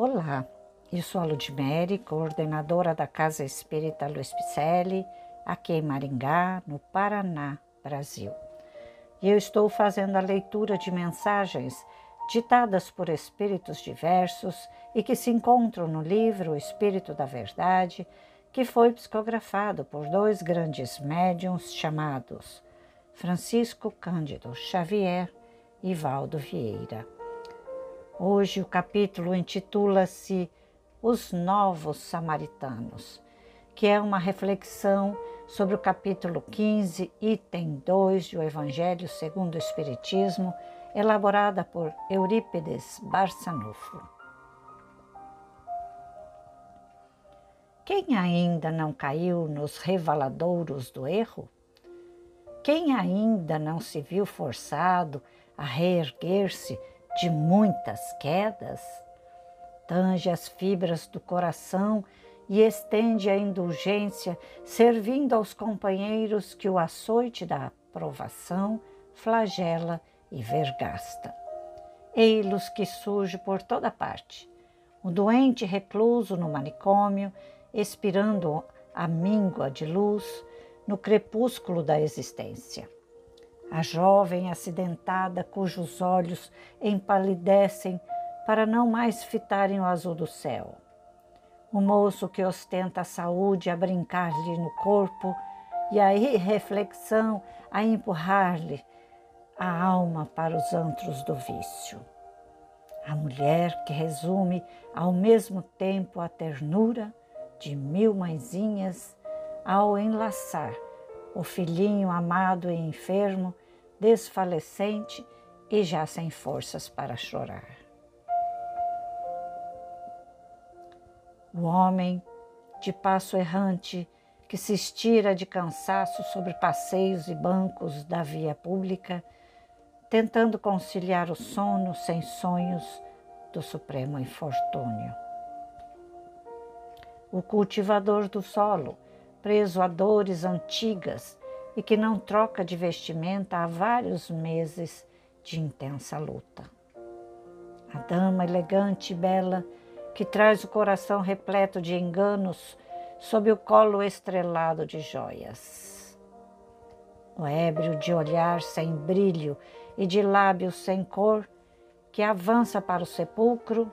Olá, eu sou a Ludmere, coordenadora da Casa Espírita Luiz Picelli, aqui em Maringá, no Paraná, Brasil. E eu estou fazendo a leitura de mensagens ditadas por espíritos diversos e que se encontram no livro O Espírito da Verdade, que foi psicografado por dois grandes médiums chamados Francisco Cândido Xavier e Valdo Vieira. Hoje o capítulo intitula-se Os Novos Samaritanos, que é uma reflexão sobre o capítulo 15, item 2 do Evangelho segundo o Espiritismo, elaborada por Eurípides Barçanufo. Quem ainda não caiu nos revaladouros do erro? Quem ainda não se viu forçado a reerguer-se de muitas quedas, tange as fibras do coração e estende a indulgência, servindo aos companheiros que o açoite da aprovação flagela e vergasta. Ei-los que surge por toda parte. O doente recluso no manicômio, expirando a míngua de luz no crepúsculo da existência a jovem acidentada cujos olhos empalidecem para não mais fitarem o azul do céu. O moço que ostenta a saúde a brincar-lhe no corpo e a irreflexão a empurrar-lhe a alma para os antros do vício. A mulher que resume ao mesmo tempo a ternura de mil mãezinhas ao enlaçar o filhinho amado e enfermo, desfalecente e já sem forças para chorar. O homem de passo errante que se estira de cansaço sobre passeios e bancos da via pública, tentando conciliar o sono sem sonhos do supremo infortúnio. O cultivador do solo, preso a dores antigas e que não troca de vestimenta há vários meses de intensa luta. A dama elegante e bela que traz o coração repleto de enganos sob o colo estrelado de joias. O ébrio de olhar sem brilho e de lábios sem cor que avança para o sepulcro,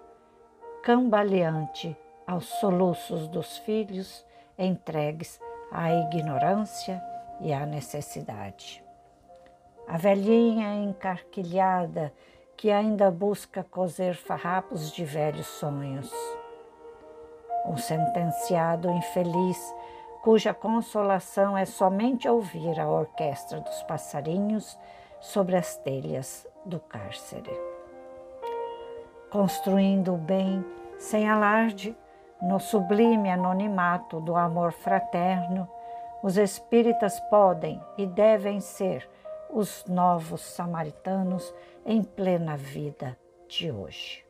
cambaleante aos soluços dos filhos entregues à ignorância e à necessidade. A velhinha encarquilhada que ainda busca cozer farrapos de velhos sonhos. O sentenciado infeliz cuja consolação é somente ouvir a orquestra dos passarinhos sobre as telhas do cárcere. Construindo o bem sem alarde, no sublime anonimato do amor fraterno, os espíritas podem e devem ser os novos samaritanos em plena vida de hoje.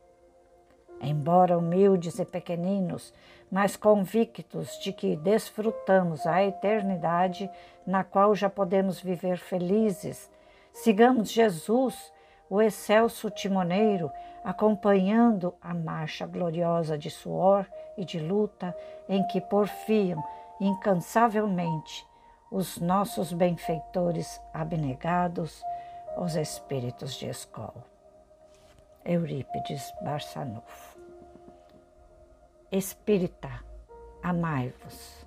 Embora humildes e pequeninos, mas convictos de que desfrutamos a eternidade na qual já podemos viver felizes, sigamos Jesus o excelso timoneiro, acompanhando a marcha gloriosa de suor e de luta em que porfiam incansavelmente os nossos benfeitores abnegados, os espíritos de escola. Eurípides Barçanufo. Espírita, amai-vos.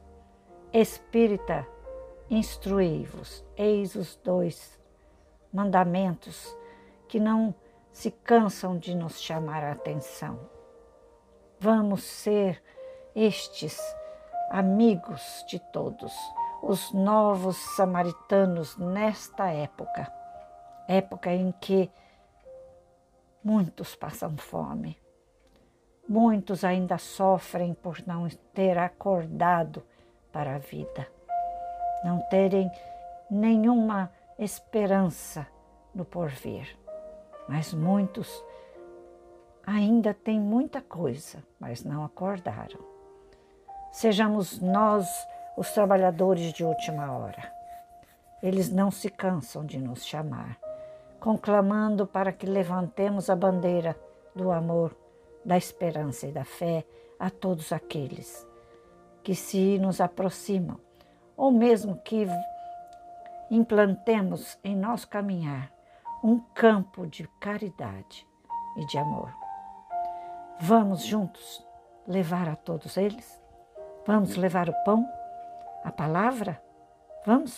Espírita, instruí-vos. Eis os dois mandamentos que não se cansam de nos chamar a atenção. Vamos ser estes amigos de todos, os novos samaritanos nesta época, época em que muitos passam fome, muitos ainda sofrem por não ter acordado para a vida, não terem nenhuma esperança no porvir mas muitos ainda têm muita coisa, mas não acordaram. Sejamos nós os trabalhadores de última hora. Eles não se cansam de nos chamar, conclamando para que levantemos a bandeira do amor da esperança e da fé a todos aqueles que se nos aproximam, ou mesmo que implantemos em nosso caminhar um campo de caridade e de amor. Vamos juntos levar a todos eles? Vamos levar o pão, a palavra? Vamos?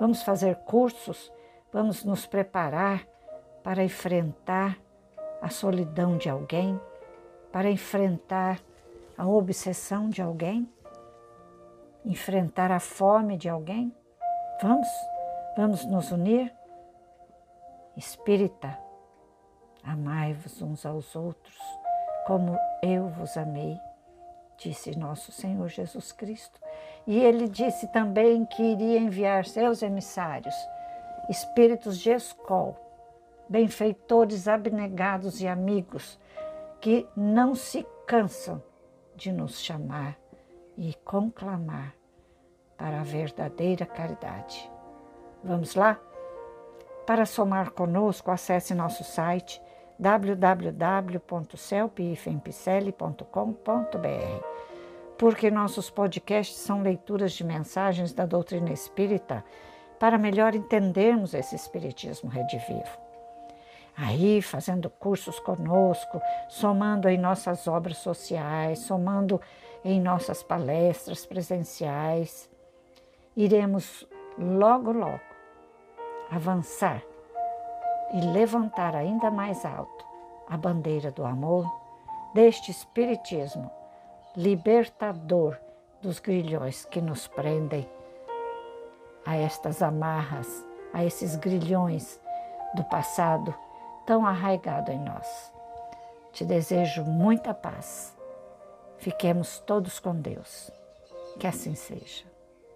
Vamos fazer cursos? Vamos nos preparar para enfrentar a solidão de alguém? Para enfrentar a obsessão de alguém? Enfrentar a fome de alguém? Vamos? Vamos nos unir? Espírita, amai-vos uns aos outros, como eu vos amei, disse nosso Senhor Jesus Cristo. E ele disse também que iria enviar seus emissários, espíritos de escol, benfeitores abnegados e amigos, que não se cansam de nos chamar e conclamar para a verdadeira caridade. Vamos lá? Para somar conosco, acesse nosso site www.celpifempicele.com.br, porque nossos podcasts são leituras de mensagens da doutrina espírita para melhor entendermos esse espiritismo redivivo. Aí, fazendo cursos conosco, somando em nossas obras sociais, somando em nossas palestras presenciais, iremos logo, logo avançar e levantar ainda mais alto a bandeira do amor, deste Espiritismo libertador dos grilhões que nos prendem a estas amarras, a esses grilhões do passado tão arraigado em nós. Te desejo muita paz. Fiquemos todos com Deus. Que assim seja.